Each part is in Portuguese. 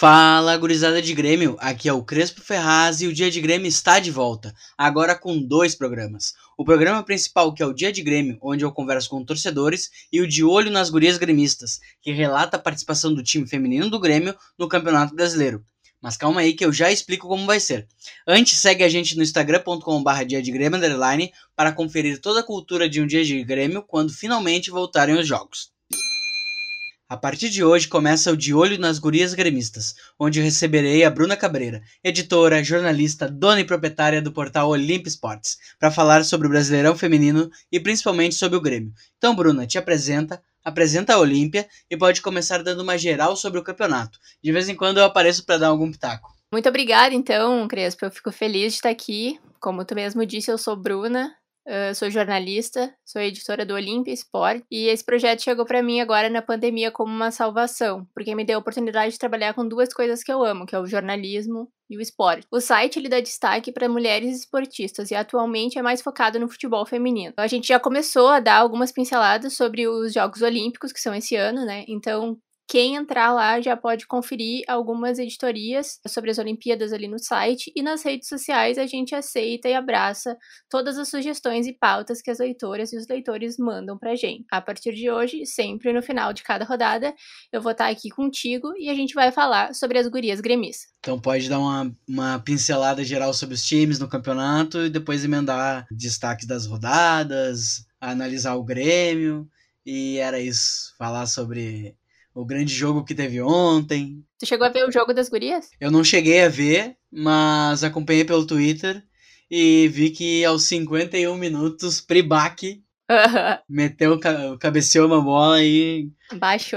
Fala, gurizada de Grêmio! Aqui é o Crespo Ferraz e o Dia de Grêmio está de volta, agora com dois programas. O programa principal, que é o Dia de Grêmio, onde eu converso com torcedores, e o De Olho nas Gurias Gremistas, que relata a participação do time feminino do Grêmio no Campeonato Brasileiro. Mas calma aí que eu já explico como vai ser. Antes, segue a gente no instagram.com.br para conferir toda a cultura de um dia de Grêmio quando finalmente voltarem os jogos. A partir de hoje começa o De Olho nas Gurias Gremistas, onde receberei a Bruna Cabreira, editora, jornalista, dona e proprietária do portal Olimp Esportes, para falar sobre o Brasileirão Feminino e principalmente sobre o Grêmio. Então, Bruna, te apresenta, apresenta a Olímpia e pode começar dando uma geral sobre o campeonato. De vez em quando eu apareço para dar algum pitaco. Muito obrigada, então, Crespo. Eu fico feliz de estar aqui. Como tu mesmo disse, eu sou Bruna, Uh, sou jornalista, sou editora do Olympia Sport e esse projeto chegou para mim agora na pandemia como uma salvação, porque me deu a oportunidade de trabalhar com duas coisas que eu amo, que é o jornalismo e o esporte. O site ele dá destaque para mulheres esportistas e atualmente é mais focado no futebol feminino. A gente já começou a dar algumas pinceladas sobre os Jogos Olímpicos que são esse ano, né? Então quem entrar lá já pode conferir algumas editorias sobre as Olimpíadas ali no site e nas redes sociais a gente aceita e abraça todas as sugestões e pautas que as leitoras e os leitores mandam pra gente. A partir de hoje, sempre no final de cada rodada, eu vou estar aqui contigo e a gente vai falar sobre as gurias gremis. Então pode dar uma, uma pincelada geral sobre os times no campeonato e depois emendar destaques das rodadas, analisar o Grêmio. E era isso, falar sobre o grande jogo que teve ontem. Tu chegou a ver o jogo das gurias? Eu não cheguei a ver, mas acompanhei pelo Twitter e vi que aos 51 minutos, Pribac meteu, cabeceou uma bola e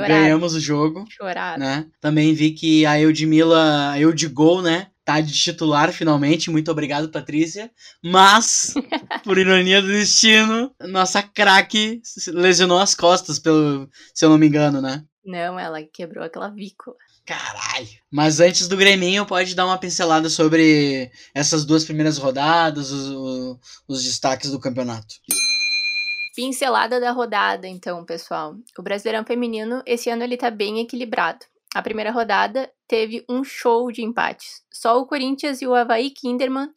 ganhamos o jogo. Chorado. Né? Também vi que a Eudmila, a Eudigol, né? Tá de titular finalmente. Muito obrigado, Patrícia. Mas, por ironia do destino, nossa craque lesionou as costas, pelo, se eu não me engano, né? Não, ela quebrou a clavícula. Caralho. Mas antes do Greminho, pode dar uma pincelada sobre essas duas primeiras rodadas, os, os destaques do campeonato. Pincelada da rodada, então, pessoal. O Brasileirão Feminino, esse ano ele tá bem equilibrado. A primeira rodada teve um show de empates. Só o Corinthians e o Havaí Kinderman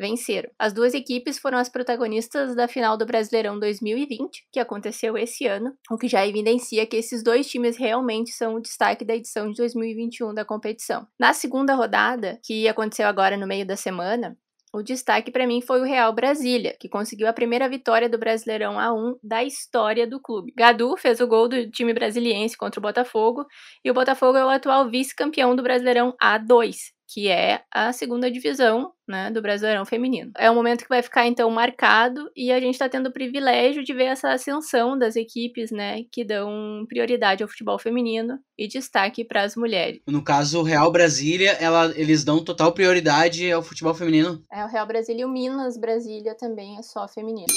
venceram. As duas equipes foram as protagonistas da final do Brasileirão 2020, que aconteceu esse ano, o que já evidencia que esses dois times realmente são o destaque da edição de 2021 da competição. Na segunda rodada, que aconteceu agora no meio da semana, o destaque para mim foi o Real Brasília, que conseguiu a primeira vitória do Brasileirão A1 da história do clube. Gadu fez o gol do time brasiliense contra o Botafogo e o Botafogo é o atual vice-campeão do Brasileirão A2 que é a segunda divisão né, do Brasileirão Feminino. É um momento que vai ficar então marcado e a gente está tendo o privilégio de ver essa ascensão das equipes né, que dão prioridade ao futebol feminino e destaque para as mulheres. No caso, o Real Brasília, ela, eles dão total prioridade ao futebol feminino? É, o Real Brasília e o Minas Brasília também é só feminino.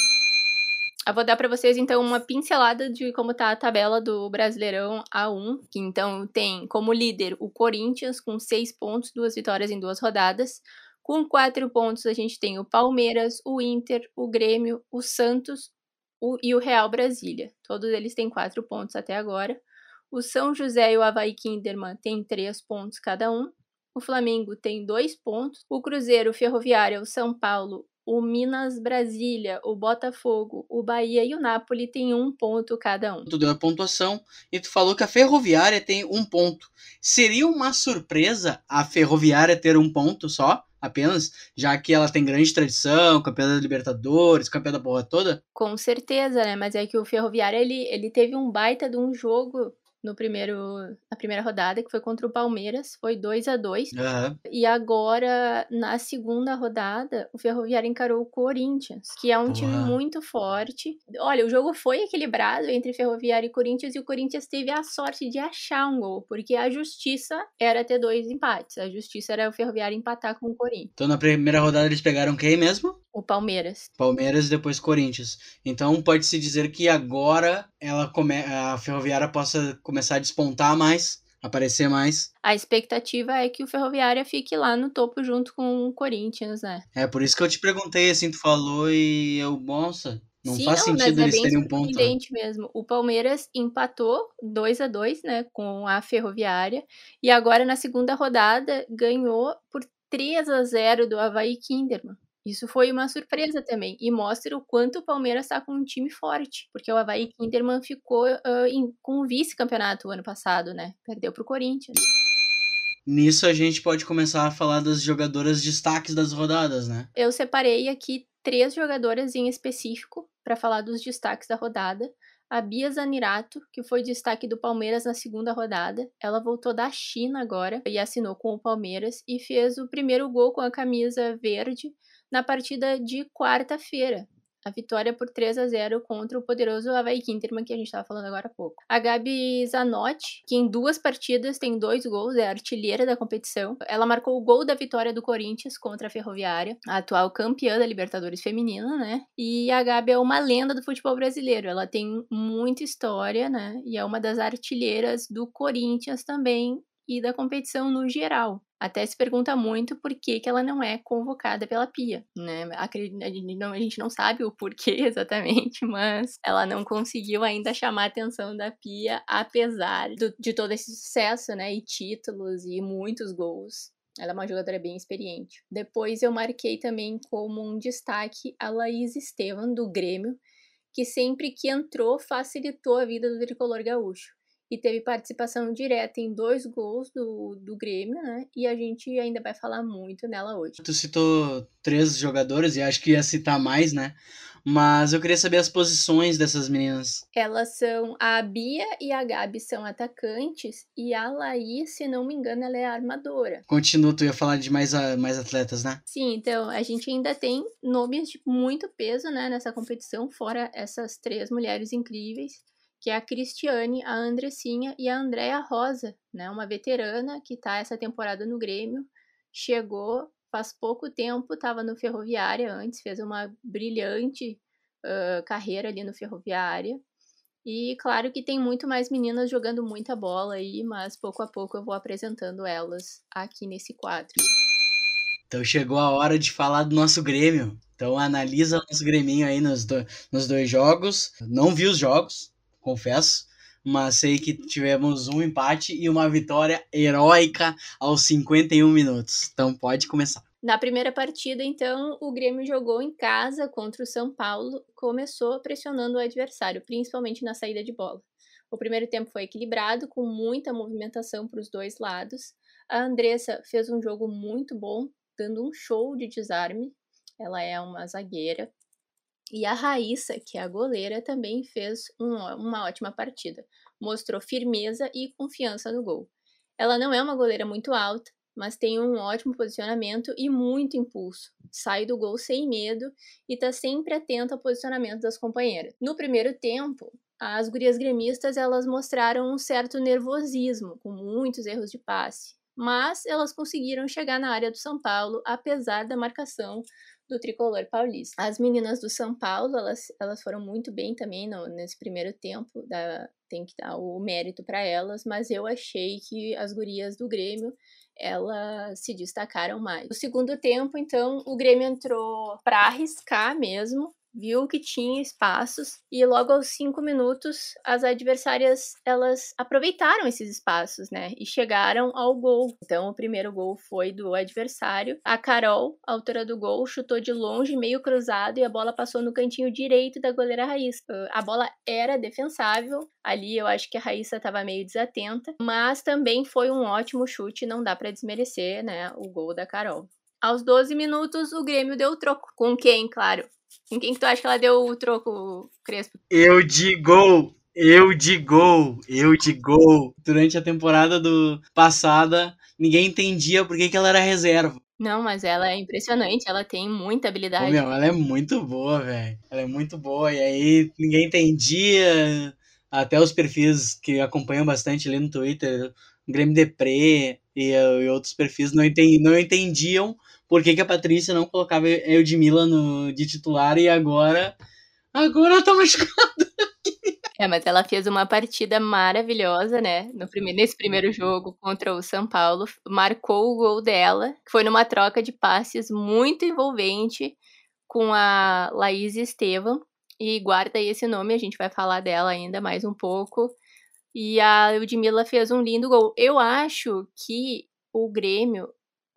Eu vou dar para vocês então uma pincelada de como tá a tabela do Brasileirão A1, que então tem como líder o Corinthians com seis pontos, duas vitórias em duas rodadas. Com quatro pontos a gente tem o Palmeiras, o Inter, o Grêmio, o Santos o, e o Real Brasília. Todos eles têm quatro pontos até agora. O São José e o Havaí Kinderman têm três pontos cada um. O Flamengo tem dois pontos. O Cruzeiro, o Ferroviário, o São Paulo, o Minas Brasília, o Botafogo, o Bahia e o Napoli têm um ponto cada um. Tu deu a pontuação e tu falou que a Ferroviária tem um ponto. Seria uma surpresa a Ferroviária ter um ponto só? Apenas, já que ela tem grande tradição, campeã da Libertadores, campeã da porra toda? Com certeza, né? Mas é que o Ferroviária, ele, ele teve um baita de um jogo no primeiro, na primeira rodada, que foi contra o Palmeiras, foi 2 a 2 uhum. E agora, na segunda rodada, o Ferroviário encarou o Corinthians, que é um time muito forte. Olha, o jogo foi equilibrado entre Ferroviário e Corinthians, e o Corinthians teve a sorte de achar um gol, porque a justiça era ter dois empates. A justiça era o Ferroviário empatar com o Corinthians. Então, na primeira rodada, eles pegaram quem mesmo? O Palmeiras. Palmeiras e depois Corinthians. Então pode-se dizer que agora ela come... a Ferroviária possa começar a despontar mais, aparecer mais. A expectativa é que o Ferroviária fique lá no topo junto com o Corinthians, né? É, por isso que eu te perguntei, assim, tu falou e eu, nossa, Não Sim, faz não, sentido mas é eles bem terem um ponto. né? mesmo. O Palmeiras empatou 2 a 2 né, com a Ferroviária. E agora, na segunda rodada, ganhou por 3 a 0 do Havaí Kinderman. Isso foi uma surpresa também. E mostra o quanto o Palmeiras está com um time forte. Porque o Havaí Kinderman ficou ah, em- com o vice-campeonato o ano passado, né? Perdeu pro Corinthians. Nisso a gente pode começar a falar das jogadoras destaques das rodadas, né? Eu separei aqui três jogadoras em específico para falar dos destaques da rodada. A Bia Zanirato, que foi destaque do Palmeiras na segunda rodada. Ela voltou da China agora e assinou com o Palmeiras e fez o primeiro gol com a camisa verde na partida de quarta-feira. A vitória por 3 a 0 contra o poderoso Havaí Kinterman, que a gente estava falando agora há pouco. A Gabi Zanotti, que em duas partidas tem dois gols, é artilheira da competição. Ela marcou o gol da vitória do Corinthians contra a Ferroviária, a atual campeã da Libertadores Feminina, né? E a Gabi é uma lenda do futebol brasileiro. Ela tem muita história, né? E é uma das artilheiras do Corinthians também e da competição no geral. Até se pergunta muito por que, que ela não é convocada pela Pia, né? A gente não sabe o porquê exatamente, mas ela não conseguiu ainda chamar a atenção da Pia, apesar do- de todo esse sucesso, né? E títulos e muitos gols. Ela é uma jogadora bem experiente. Depois eu marquei também como um destaque a Laís Estevam, do Grêmio, que sempre que entrou facilitou a vida do tricolor gaúcho e teve participação direta em dois gols do, do Grêmio, né? E a gente ainda vai falar muito nela hoje. Tu citou três jogadores e acho que ia citar mais, né? Mas eu queria saber as posições dessas meninas. Elas são a Bia e a Gabi são atacantes e a Laís, se não me engano, ela é armadora. Continua, tu ia falar de mais, a- mais atletas, né? Sim, então a gente ainda tem nomes de muito peso, né, nessa competição, fora essas três mulheres incríveis, que é a Cristiane, a Andressinha e a Andréa Rosa, né, uma veterana que tá essa temporada no Grêmio, chegou faz pouco tempo, estava no Ferroviária antes, fez uma brilhante ah, carreira ali no Ferroviária. E claro que tem muito mais meninas jogando muita bola aí, mas pouco a pouco eu vou apresentando elas aqui nesse quadro. Então chegou a hora de falar do nosso Grêmio. Então analisa o nosso Grêmio aí nos, do- nos dois jogos. Não vi os jogos, confesso, mas sei que tivemos um empate e uma vitória heróica aos 51 minutos. Então pode começar. Na primeira partida, então, o Grêmio jogou em casa contra o São Paulo, começou pressionando o adversário, principalmente na saída de bola. O primeiro tempo foi equilibrado, com muita movimentação para os dois lados. A Andressa fez um jogo muito bom, dando um show de desarme. Ela é uma zagueira. E a Raíssa, que é a goleira, também fez um uma ótima partida. Mostrou firmeza e confiança no gol. Ela não é uma goleira muito alta, mas tem um ótimo posicionamento e muito impulso. Sai do gol sem medo e tá sempre atenta ao posicionamento das companheiras. No primeiro tempo, as gurias gremistas elas mostraram um certo nervosismo, com muitos erros de passe, mas elas conseguiram chegar na área do São Paulo, apesar da marcação do tricolor paulista. As meninas do São Paulo, elas, elas foram muito bem também no, nesse primeiro tempo, da, tem que dar o mérito para elas, mas eu achei que as gurias do Grêmio elas se destacaram mais. No segundo tempo, então, o Grêmio entrou para arriscar mesmo, viu que tinha espaços e logo aos cinco minutos as adversárias elas aproveitaram esses espaços, né, e chegaram ao gol. Então o primeiro gol foi do adversário. A Carol, autora do gol, chutou de longe, meio cruzado e a bola passou no cantinho direito da goleira Raíssa. A bola era defensável. Ali eu acho que a Raíssa estava meio desatenta, mas também foi um ótimo chute, não dá para desmerecer, né, o gol da Carol. Aos 12 minutos, o Grêmio deu o troco. Com quem, claro? Com quem que tu acha que ela deu o troco, Crespo? Eu de gol! Eu de gol! Eu de gol! Durante a temporada do passada, ninguém entendia por que, que ela era reserva. Não, mas ela é impressionante, ela tem muita Ô, habilidade. meu, ela é muito boa, velho. Ela é muito boa. E aí ninguém entendia. Até os perfis que acompanham bastante ali no Twitter, o Grêmio Deprê e, e outros perfis não, enten- não entendiam por que, que a Patrícia não colocava Eudmila no, de titular e agora. Agora ela tá machucada. É, mas ela fez uma partida maravilhosa, né? No primeiro, nesse primeiro jogo contra o São Paulo, marcou o gol dela, que foi numa troca de passes muito envolvente com a Laís Estevam. e guarda aí esse nome, a gente vai falar dela ainda mais um pouco. E a Ludmilla fez um lindo gol. Eu acho que o Grêmio,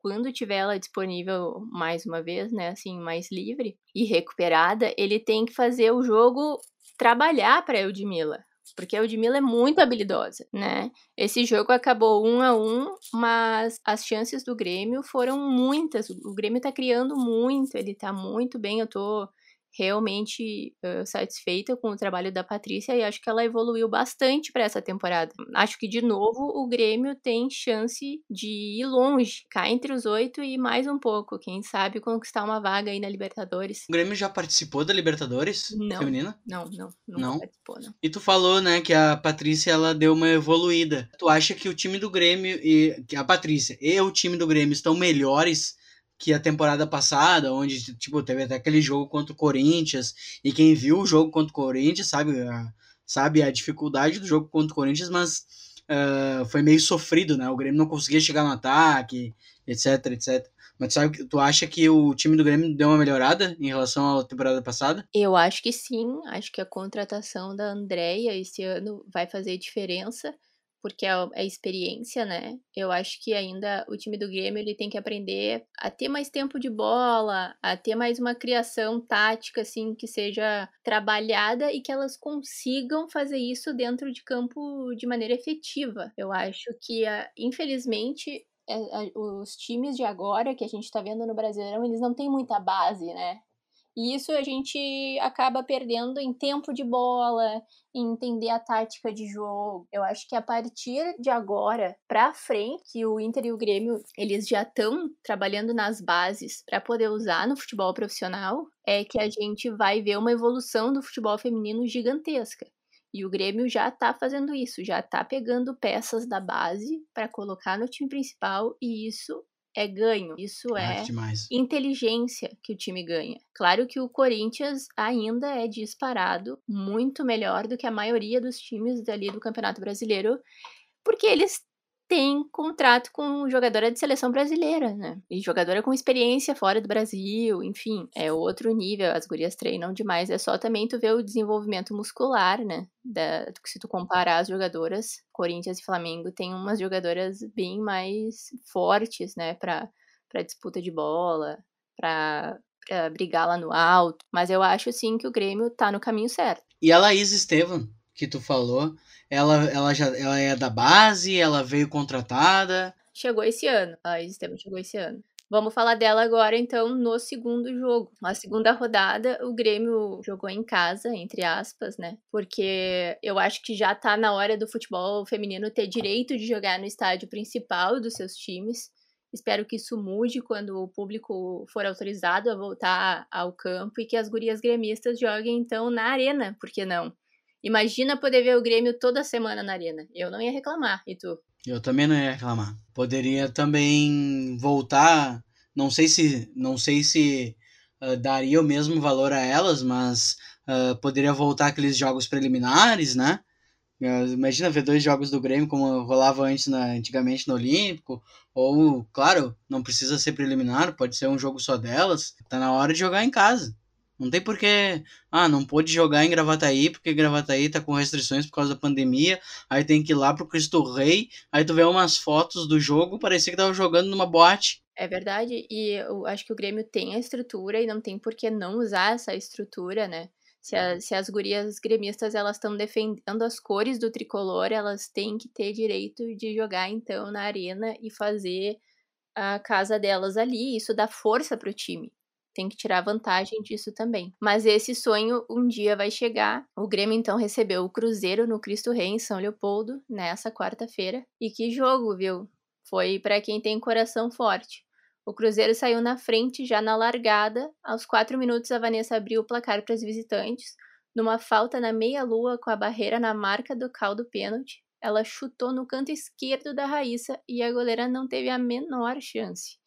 quando tiver ela disponível mais uma vez, né, assim, mais livre e recuperada, ele tem que fazer o jogo trabalhar para a Ludmilla. Porque a Ludmilla é muito habilidosa, né? Esse jogo acabou um a um, mas as chances do Grêmio foram muitas. O Grêmio tá criando muito, ele tá muito bem. Eu tô realmente uh, satisfeita com o trabalho da Patrícia e acho que ela evoluiu bastante para essa temporada. Acho que, de novo, o Grêmio tem chance de ir longe, cá entre os oito e mais um pouco. Quem sabe conquistar uma vaga aí na Libertadores. O Grêmio já participou da Libertadores não, feminina? Não, não, não participou, não. E tu falou, né, que a Patrícia ela deu uma evoluída. Tu acha que o time do Grêmio e que a Patrícia e o time do Grêmio estão melhores que a temporada passada, onde tipo, teve até aquele jogo contra o Corinthians, e quem viu o jogo contra o Corinthians sabe a, sabe a dificuldade do jogo contra o Corinthians, mas uh, foi meio sofrido, né? O Grêmio não conseguia chegar no ataque, etc, etc. Mas sabe, tu acha que o time do Grêmio deu uma melhorada em relação à temporada passada? Eu acho que sim. Acho que a contratação da Andrea esse ano vai fazer diferença porque é a experiência, né? Eu acho que ainda o time do Grêmio ele tem que aprender a ter mais tempo de bola, a ter mais uma criação tática assim que seja trabalhada e que elas consigam fazer isso dentro de campo de maneira efetiva. Eu acho que infelizmente é, os times de agora que a gente está vendo no Brasileirão, eles não têm muita base, né? E isso a gente acaba perdendo em tempo de bola, em entender a tática de jogo. Eu acho que a partir de agora para frente, que o Inter e o Grêmio, eles já estão trabalhando nas bases para poder usar no futebol profissional, é que a gente vai ver uma evolução do futebol feminino gigantesca. E o Grêmio já está fazendo isso, já está pegando peças da base para colocar no time principal e isso é ganho. Isso ah, é inteligência que o time ganha. Claro que o Corinthians ainda é disparado muito melhor do que a maioria dos times dali do Campeonato Brasileiro, porque eles tem contrato com jogadora de seleção brasileira, né? E jogadora com experiência fora do Brasil, enfim, é outro nível. As gurias treinam demais. É só também tu ver o desenvolvimento muscular, né? Da, se tu comparar as jogadoras, Corinthians e Flamengo tem umas jogadoras bem mais fortes, né? Pra, pra disputa de bola, pra, pra brigar lá no alto. Mas eu acho, sim, que o Grêmio tá no caminho certo. E a Laís Estevam, que tu falou, ela, ela já ela é da base, ela veio contratada. Chegou esse ano. A Esteban chegou esse ano. Vamos falar dela agora, então, no segundo jogo. Na segunda rodada, o Grêmio jogou em casa, entre aspas, né? Porque eu acho que já tá na hora do futebol feminino ter direito de jogar no estádio principal dos seus times. Espero que isso mude quando o público for autorizado a voltar ao campo e que as gurias gremistas joguem, então, na arena, por que não? Imagina poder ver o Grêmio toda semana na arena. Eu não ia reclamar, e tu? Eu também não ia reclamar. Poderia também voltar, não sei se não sei se uh, daria o mesmo valor a elas, mas uh, poderia voltar aqueles jogos preliminares, né? Uh, imagina ver dois jogos do Grêmio como rolava antes na, antigamente no Olímpico, ou, claro, não precisa ser preliminar, pode ser um jogo só delas. Tá na hora de jogar em casa. Não tem porquê. Ah, não pôde jogar em Gravataí porque Gravataí tá com restrições por causa da pandemia. Aí tem que ir lá pro Cristo Rei. Aí tu vê umas fotos do jogo, parecia que tava jogando numa boate. É verdade, e eu acho que o Grêmio tem a estrutura e não tem por que não usar essa estrutura, né? Se, a, se as gurias gremistas elas estão defendendo as cores do tricolor, elas têm que ter direito de jogar então na arena e fazer a casa delas ali. Isso dá força pro time tem que tirar vantagem disso também. Mas esse sonho um dia vai chegar. O Grêmio então recebeu o Cruzeiro no Cristo Rei em São Leopoldo nessa quarta-feira. E que jogo, viu? Foi para quem tem coração forte. O Cruzeiro saiu na frente já na largada. Aos quatro minutos, a Vanessa abriu o placar para os visitantes. Numa falta na meia-lua com a barreira na marca do caldo pênalti, ela chutou no canto esquerdo da Raíssa e a goleira não teve a menor chance.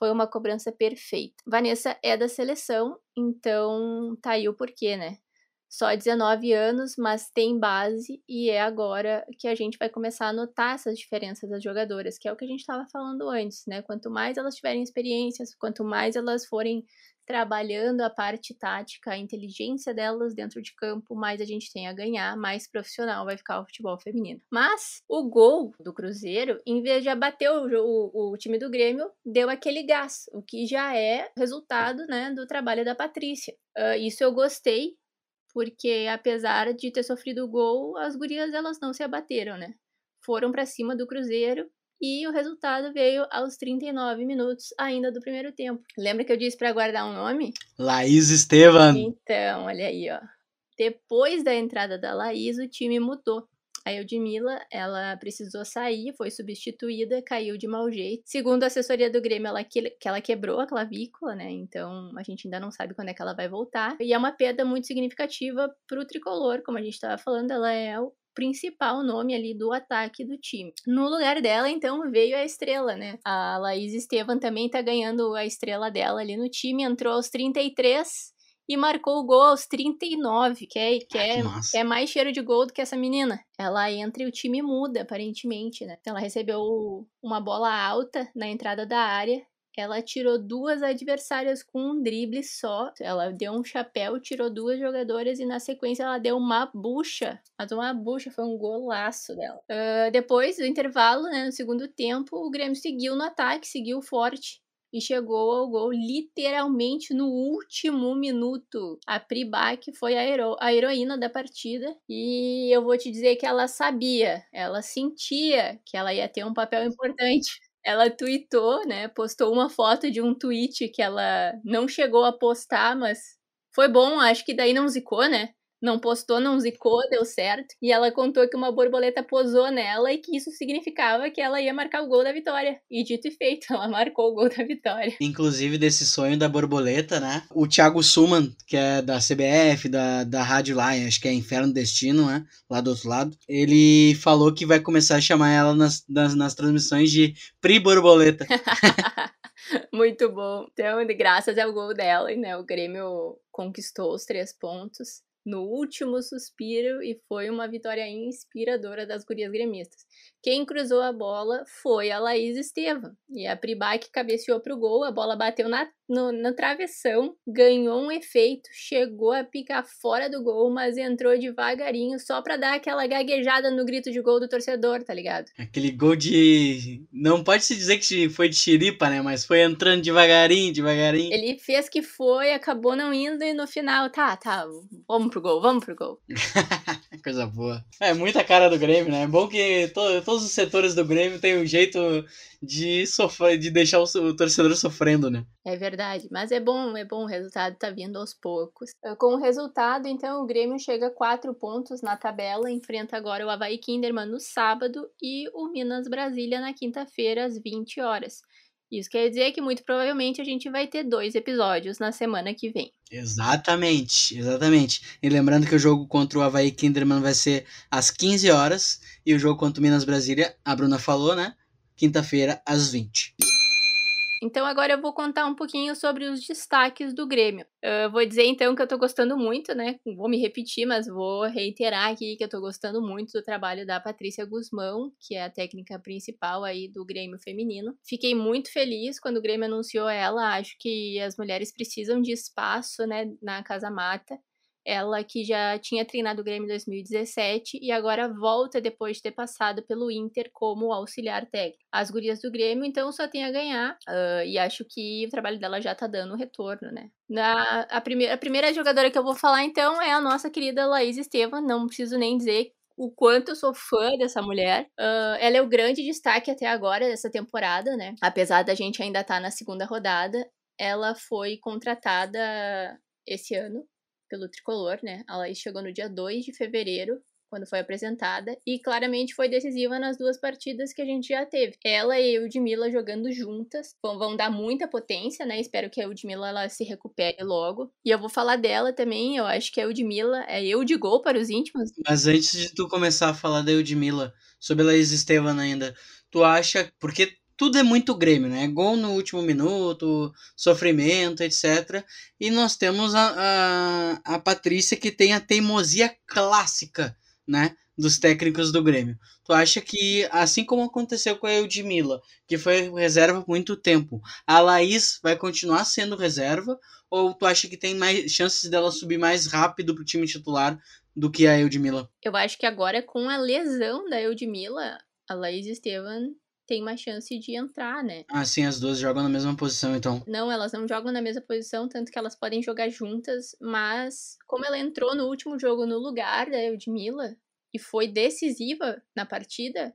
Foi uma cobrança perfeita. Vanessa é da seleção, então tá aí o porquê, né? só 19 anos, mas tem base e é agora que a gente vai começar a notar essas diferenças das jogadoras, que é o que a gente estava falando antes, né? Quanto mais elas tiverem experiências, quanto mais elas forem trabalhando a parte tática, a inteligência delas dentro de campo, mais a gente tem a ganhar, mais profissional vai ficar o futebol feminino. Mas o gol do Cruzeiro, em vez de abater o, o, o time do Grêmio, deu aquele gás, o que já é resultado né, do trabalho da Patrícia. Uh, isso eu gostei, porque apesar de ter sofrido o gol, as gurias elas não se abateram, né? Foram para cima do Cruzeiro e o resultado veio aos 39 minutos ainda do primeiro tempo. Lembra que eu disse para guardar um nome? Laís Estevam. Então, olha aí, ó. Depois da entrada da Laís, o time mudou. A Eudmila, ela precisou sair, foi substituída, caiu de mau jeito. Segundo a assessoria do Grêmio, ela que, que ela quebrou a clavícula, né? Então a gente ainda não sabe quando é que ela vai voltar. E é uma perda muito significativa pro tricolor, como a gente estava falando, ela é o principal nome ali do ataque do time. No lugar dela, então, veio a estrela, né? A Laís Estevam também tá ganhando a estrela dela ali no time, entrou aos 33 e marcou o gol aos 39, que é, que, é, que é mais cheiro de gol do que essa menina. Ela entra e o time muda, aparentemente, né? Ela recebeu uma bola alta na entrada da área. Ela tirou duas adversárias com um drible só. Ela deu um chapéu, tirou duas jogadoras e na sequência ela deu uma bucha. Mas uma bucha, foi um golaço dela. Uh, depois do intervalo, né, no segundo tempo, o Grêmio seguiu no ataque, seguiu forte e chegou ao gol literalmente no último minuto. A Pribac foi a, hero a heroína da partida e eu vou te dizer que ela sabia, ela sentia que ela ia ter um papel importante. Ela tweetou, né? Postou uma foto de um tweet que ela não chegou a postar, mas foi bom, acho que daí não zicou, né? Não postou, não zicou, deu certo. E ela contou que uma borboleta posou nela e que isso significava que ela ia marcar o gol da vitória. E dito e feito, ela marcou o gol da vitória. Inclusive, desse sonho da borboleta, né? O Thiago Suman, que é da CBF, da, da rádio lá, acho que é Inferno Destino, né? Lá do outro lado. Ele falou que vai começar a chamar ela nas, nas, nas transmissões de Pri Borboleta. Muito bom. Então, graças ao gol dela, né? O Grêmio conquistou os três pontos no último suspiro e foi uma vitória inspiradora das gurias gremistas. Quem cruzou a bola foi a Laís Estevam. E a Pribac cabeceou para o gol, a bola bateu na, no, na travessão, ganhou um efeito, chegou a picar fora do gol, mas entrou devagarinho só para dar aquela gaguejada no grito de gol do torcedor, tá ligado? Aquele gol de. Não pode se dizer que foi de xiripa, né? Mas foi entrando devagarinho, devagarinho. Ele fez que foi, acabou não indo e no final, tá, tá, vamos pro gol, vamos pro gol. Coisa boa. É muita cara do Grêmio, né? É bom que todo, todos os setores do Grêmio têm um jeito de sofrer, de deixar o, o, torcedor sofrendo, né? É verdade, mas é bom, é bom, o resultado tá vindo aos poucos. Ah, com o resultado, então, o Grêmio chega a quatro pontos na tabela, enfrenta agora o Havaí Kinderman no sábado e o Minas Brasília na quinta-feira, às 20 horas. Isso quer dizer que muito provavelmente a gente vai ter dois episódios na semana que vem. Exatamente, exatamente. E lembrando que o jogo contra o Havaí Kinderman vai ser às 15 horas e o jogo contra o Minas Brasília, a Bruna falou, né? Quinta-feira às 20. Então agora eu vou contar um pouquinho sobre os destaques do Grêmio. Eu vou dizer então que eu tô gostando muito, né? Vou me repetir, mas vou reiterar aqui que eu tô gostando muito do trabalho da Patrícia Guzmão, que é a técnica principal aí do Grêmio feminino. Fiquei muito feliz quando o Grêmio anunciou ela. Acho que as mulheres precisam de espaço, né, na Casa Mata. Ela que já tinha treinado o Grêmio em 2017 e agora volta depois de ter passado pelo Inter como auxiliar técnico. As gurias do Grêmio, então, só tem a ganhar uh, e acho que o trabalho dela já tá dando retorno, né? Na, a, primeira, a primeira jogadora que eu vou falar, então, é a nossa querida Laís Estevam. Não preciso nem dizer o quanto eu sou fã dessa mulher. Uh, ela é o grande destaque até agora dessa temporada, né? Apesar da gente ainda estar tá na segunda rodada, ela foi contratada esse ano pelo tricolor, né? A Laís chegou no dia 2 de fevereiro, quando foi apresentada, e claramente foi decisiva nas duas partidas que a gente já teve. Ela e a Eudmila jogando juntas, vão, vão dar muita potência, né? Espero que a Eudmila ela se recupere logo. E eu vou falar dela também, eu acho que a Eudmila é eu de gol para os íntimos. Mas antes de tu começar a falar da Eudmila, sobre a Laís Estevan ainda, tu acha, porque tudo é muito Grêmio, né? Gol no último minuto, sofrimento, etc. E nós temos a, a, a Patrícia que tem a teimosia clássica, né? Dos técnicos do Grêmio. Tu acha que, assim como aconteceu com a Eudmila, que foi reserva por muito tempo, a Laís vai continuar sendo reserva? Ou tu acha que tem mais chances dela subir mais rápido pro time titular do que a Eudmila? Eu acho que agora, com a lesão da Eudmila, a Laís Estevam tem mais chance de entrar, né? Ah, sim, as duas jogam na mesma posição, então. Não, elas não jogam na mesma posição, tanto que elas podem jogar juntas, mas como ela entrou no último jogo no lugar da Eudmila e foi decisiva na partida,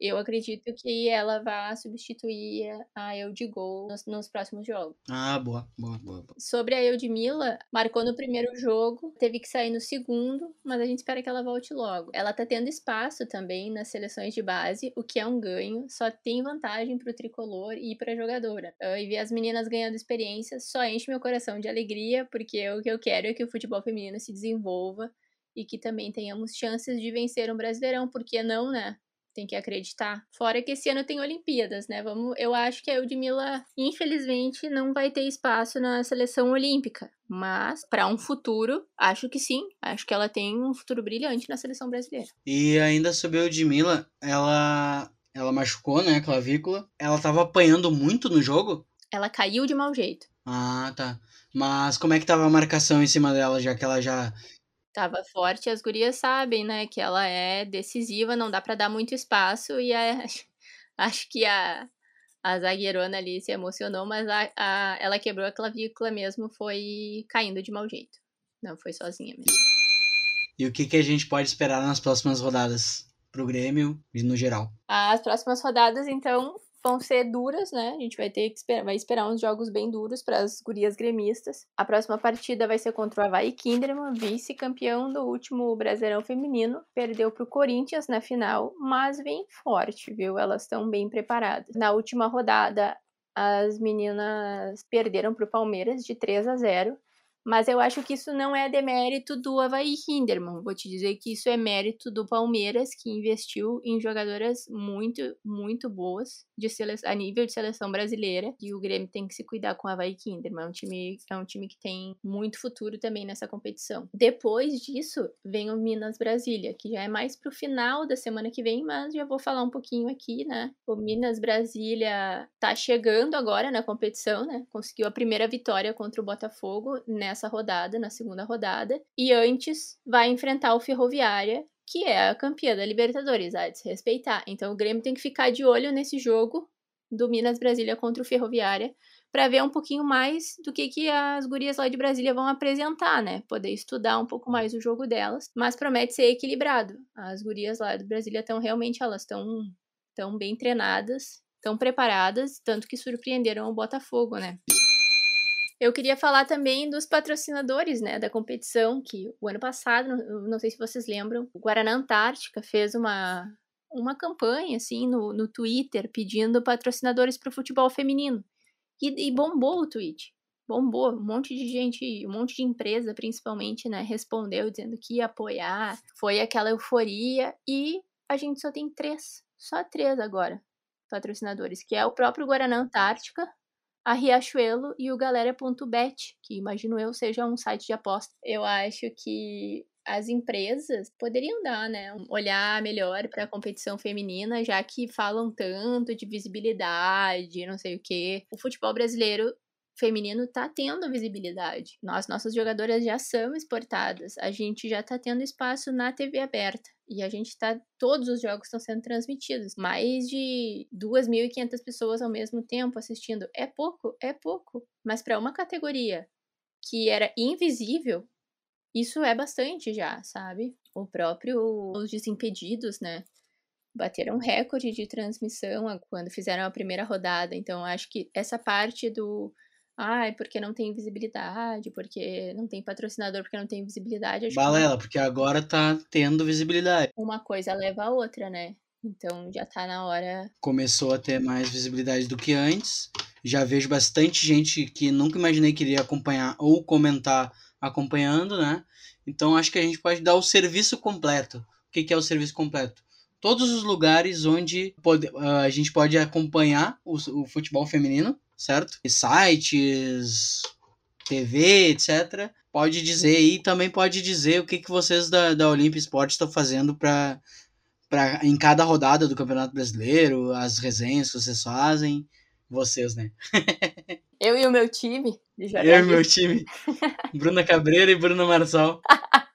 eu acredito que ela vai substituir a Eldigol nos, nos próximos jogos. Ah, boa, boa, boa, boa. Sobre a Eudmila, marcou no primeiro jogo, teve que sair no segundo, mas a gente espera que ela volte logo. Ela tá tendo espaço também nas seleções de base, o que é um ganho, só tem vantagem pro tricolor e pra jogadora. E ver as meninas ganhando experiência só enche meu coração de alegria, porque o que eu quero é que o futebol feminino se desenvolva e que também tenhamos chances de vencer um Brasileirão, porque não, né? Tem que acreditar. Fora que esse ano tem Olimpíadas, né? Vamos, eu acho que a Eudmila, infelizmente, não vai ter espaço na seleção olímpica. Mas, para um futuro, acho que sim. Acho que ela tem um futuro brilhante na seleção brasileira. E ainda sobre a Eudmila, ela, ela machucou, né, a clavícula. Ela tava apanhando muito no jogo? Ela caiu de mau jeito. Ah, tá. Mas como é que tava a marcação em cima dela, já que ela já Tava forte, as gurias sabem, né, que ela é decisiva, não dá para dar muito espaço e acho que a, a zagueirona ali se emocionou, mas a, a, ela quebrou a clavícula mesmo, foi caindo de mau jeito. Não foi sozinha mesmo. E o que, que a gente pode esperar nas próximas rodadas pro Grêmio e no geral? As próximas rodadas, então, vão ser duras, né? A gente vai ter que esperar, vai esperar uns jogos bem duros para as gurias gremistas. A próxima partida vai ser contra o Havaí Kinderman, vice-campeão do último Brasileirão Feminino. Perdeu para o Corinthians na final, mas vem forte, viu? Elas estão bem preparadas. Na última rodada, as meninas perderam para o Palmeiras de 3 a 0 mas eu acho que isso não é demérito do Havaí Hinderman. Vou te dizer que isso é mérito do Palmeiras, que investiu em jogadoras muito, muito boas de a nível de seleção brasileira. E o Grêmio tem que se cuidar com o Havaí Kinderman. É um time, é um time que tem muito futuro também nessa competição. Depois disso, vem o Minas Brasília, que já é mais pro final da semana que vem, mas já vou falar um pouquinho aqui, né? O Minas Brasília tá chegando agora na competição, né? Conseguiu a primeira vitória contra o Botafogo nessa nessa rodada, na segunda rodada, e antes vai enfrentar o Ferroviária, que é a campeã da Libertadores, a de se respeitar. Então o Grêmio tem que ficar de olho nesse jogo do Minas Brasília contra o Ferroviária para ver um pouquinho mais do que, que as gurias lá de Brasília vão apresentar, né? Poder estudar um pouco mais o jogo delas, mas promete ser equilibrado. As gurias lá de Brasília estão realmente, elas estão tão bem treinadas, estão preparadas, tanto que surpreenderam o Botafogo, né? Eu queria falar também dos patrocinadores, né, da competição, que o ano passado, não sei se vocês lembram, o Guaraná Antártica fez uma, uma campanha, assim, no, no Twitter, pedindo patrocinadores para o futebol feminino. E, e bombou o tweet. Bombou. Um monte de gente, um monte de empresa, principalmente, né, respondeu dizendo que ia apoiar. Foi aquela euforia. E a gente só tem três. Só três agora patrocinadores, que é o próprio Guaraná Antártica, a Riachuelo e o Galera.bet, que imagino eu seja um site de aposta. Eu acho que as empresas poderiam dar, né, um olhar melhor para a competição feminina, já que falam tanto de visibilidade, não sei o quê. O futebol brasileiro feminino tá tendo visibilidade. Nós, nossas jogadoras já são exportadas. A gente já tá tendo espaço na TV aberta. E a gente tá. Todos os jogos estão sendo transmitidos. Mais de 2.500 pessoas ao mesmo tempo assistindo. É pouco? É pouco. Mas para uma categoria que era invisível, isso é bastante já, sabe? O próprio. Os Desimpedidos, né? Bateram recorde de transmissão quando fizeram a primeira rodada. Então, acho que essa parte do Ai, porque não tem visibilidade, porque não tem patrocinador, porque não tem visibilidade. Acho Balela, que... porque agora tá tendo visibilidade. Uma coisa leva a outra, né? Então já tá na hora. Começou a ter mais visibilidade do que antes. Já vejo bastante gente que nunca imaginei que iria acompanhar ou comentar acompanhando, né? Então acho que a gente pode dar o serviço completo. O que, que é o serviço completo? todos os lugares onde pode, ah, a gente pode acompanhar o, o futebol feminino, certo? E sites, TV, etc. Pode dizer e também pode dizer o que, que vocês da, da Olimpia Esporte estão fazendo para para em cada rodada do Campeonato Brasileiro, as resenhas que vocês fazem, vocês, né? Eu e o meu time Eu e meu time. Bruna Cabreira e Bruna Marçal.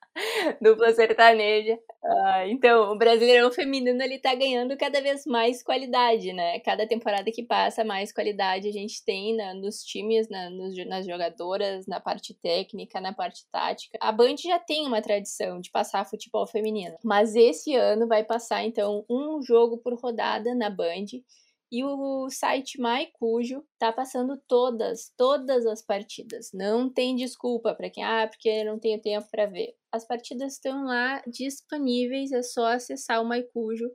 Dupla sertaneja. Uh, então, o Brasileirão Feminino ele tá ganhando cada vez mais qualidade, né? Cada temporada que passa, mais qualidade a gente tem na, nos times, na, nos, nas jogadoras, na parte técnica, na parte tática. A Band já tem uma tradição de passar futebol feminino, mas esse ano vai passar, então, um jogo por rodada na Band. E o site MyCujo tá passando todas, todas as partidas. Não tem desculpa para quem, ah, porque não tenho tempo para ver. As partidas estão lá disponíveis, é só acessar o MyCujo.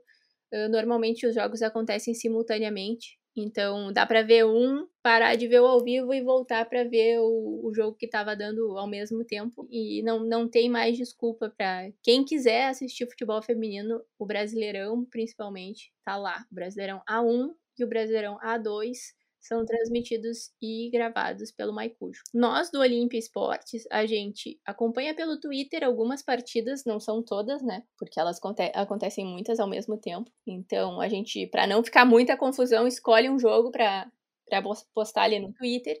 Uh, normalmente os jogos acontecem simultaneamente, então dá para ver um, parar de ver o ao vivo e voltar para ver o, o, jogo que estava dando ao mesmo tempo. E não, não tem mais desculpa para quem quiser assistir futebol feminino, o Brasileirão principalmente tá lá. O Brasileirão A1 e o Brasileirão A2 são transmitidos e gravados pelo Maicujo. Nós do Olimpia Esportes, a gente acompanha pelo Twitter algumas partidas, não são todas, né? Porque elas acontecem muitas ao mesmo tempo. Então, a gente, para não ficar muita confusão, escolhe um jogo para postar ali no Twitter.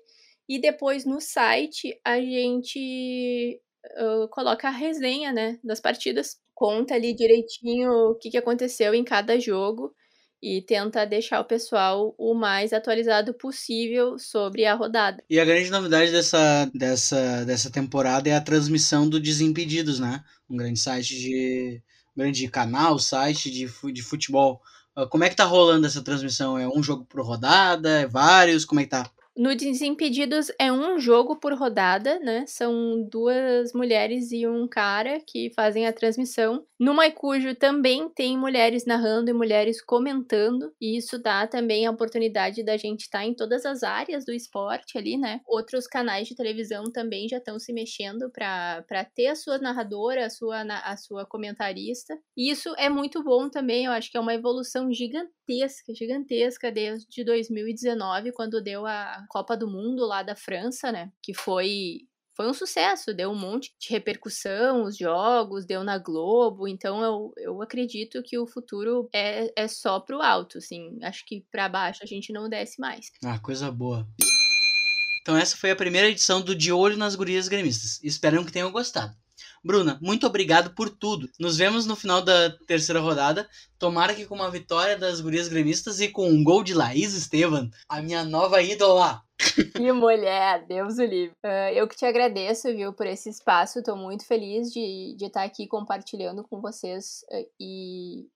E depois no site a gente uh, coloca a resenha, né, das partidas, conta ali direitinho o que, que aconteceu em cada jogo e tenta deixar o pessoal o mais atualizado possível sobre a rodada. E a grande novidade dessa, dessa, dessa temporada é a transmissão do Desimpedidos, né? Um grande site de. Um grande canal, site de, de futebol. Ah, como é que tá rolando essa transmissão? É um jogo por rodada? É vários? Como é que tá? No Desimpedidos é um jogo por rodada, né? São duas mulheres e um cara que fazem a transmissão. No Maicujo também tem mulheres narrando e mulheres comentando, e isso dá também a oportunidade da gente estar tá em todas as áreas do esporte ali, né? Outros canais de televisão também já estão se mexendo para ter a sua narradora, a sua, a sua comentarista. E isso é muito bom também, eu acho que é uma evolução gigantesca, gigantesca desde 2019, quando deu a Copa do Mundo lá da França, né? Que foi foi um sucesso, deu um monte de repercussão, os jogos, deu na Globo, então eu, eu acredito que o futuro é, é só pro alto, assim, acho que para baixo a gente não desce mais. Ah, coisa boa. Então essa foi a primeira edição do De Olho nas Gurias Gremistas, espero que tenham gostado. Bruna, muito obrigado por tudo. Nos vemos no final da terceira rodada. Tomara que com uma vitória das gurias gremistas e com um gol de Laís Estevan, a minha nova ídola. Que mulher, Deus o livre. Uh, eu que te agradeço, viu, por esse espaço. Estou muito feliz de, de estar aqui compartilhando com vocês uh, e,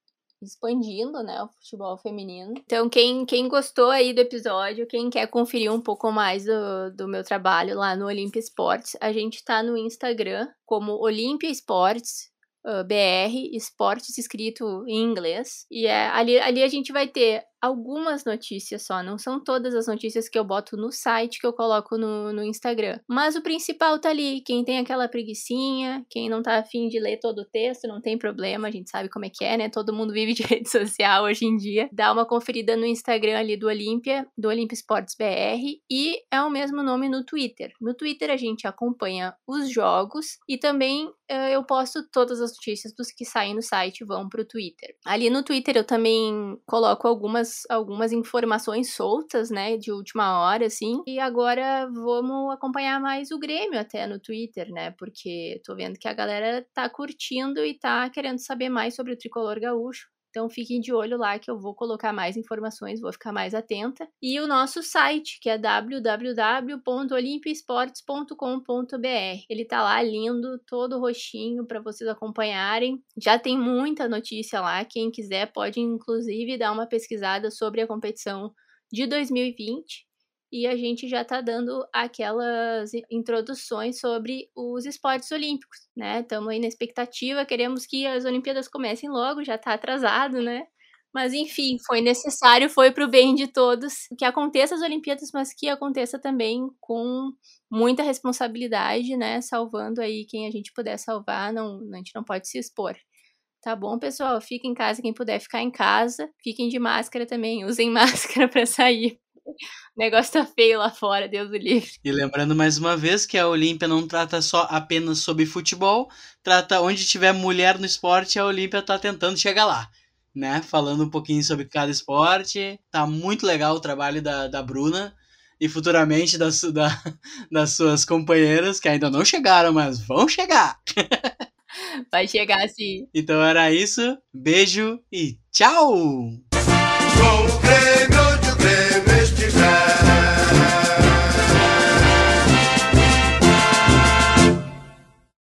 expandindo, né, o futebol feminino. Então, quem, quem gostou aí do episódio, quem quer conferir um pouco mais do, do meu trabalho lá no Olympia Sports, a gente tá no Instagram como Olympia Sports, uh, BR, esportes escrito em inglês. E é, ali, ali a gente vai ter algumas notícias só, não são todas as notícias que eu boto no site que eu coloco no, no Instagram. Mas o principal tá ali, quem tem aquela preguiçinha, quem não tá afim de ler todo o texto, não tem problema, a gente sabe como é que é, né? Todo mundo vive de rede social hoje em dia. Dá uma conferida no Instagram ali do Olímpia, do Olímpia Esportes BR, e é o mesmo nome no Twitter. No Twitter a gente acompanha os jogos e também uh, eu posto todas as notícias dos que saem no site vão pro Twitter. Ali no Twitter eu também coloco algumas algumas, informações soltas, né, de última hora, assim. E agora vamos acompanhar mais o Grêmio até no Twitter, né, porque tô vendo que a galera tá curtindo e tá querendo saber mais sobre o tricolor gaúcho. Então fiquem de olho lá que eu vou colocar mais informações, vou ficar mais atenta. E o nosso site, que é www.olimpiaesportes.com.br. Ele tá lá lindo, todo roxinho para vocês acompanharem. Já tem muita notícia lá, quem quiser pode inclusive dar uma pesquisada sobre a competição de 2020 e a gente já está dando aquelas introduções sobre os esportes olímpicos, né? Estamos aí na expectativa, queremos que as Olimpíadas comecem logo, já está atrasado, né? Mas enfim, foi necessário, foi para o bem de todos que aconteça as Olimpíadas, mas que aconteça também com muita responsabilidade, né? Salvando aí quem a gente puder salvar, não, a gente não pode se expor. Tá bom, pessoal? Fiquem em casa quem puder ficar em casa. Fiquem de máscara também. Usem máscara para sair. O negócio tá feio lá fora, Deus do livre. E lembrando mais uma vez que a Olímpia não trata só apenas sobre futebol, trata onde tiver mulher no esporte, a Olímpia tá tentando chegar lá. Né? Falando um pouquinho sobre cada esporte. Tá muito legal o trabalho da, da Bruna e futuramente das, da, das suas companheiras, que ainda não chegaram, mas vão chegar. Vai chegar sim. Então era isso. Beijo e tchau!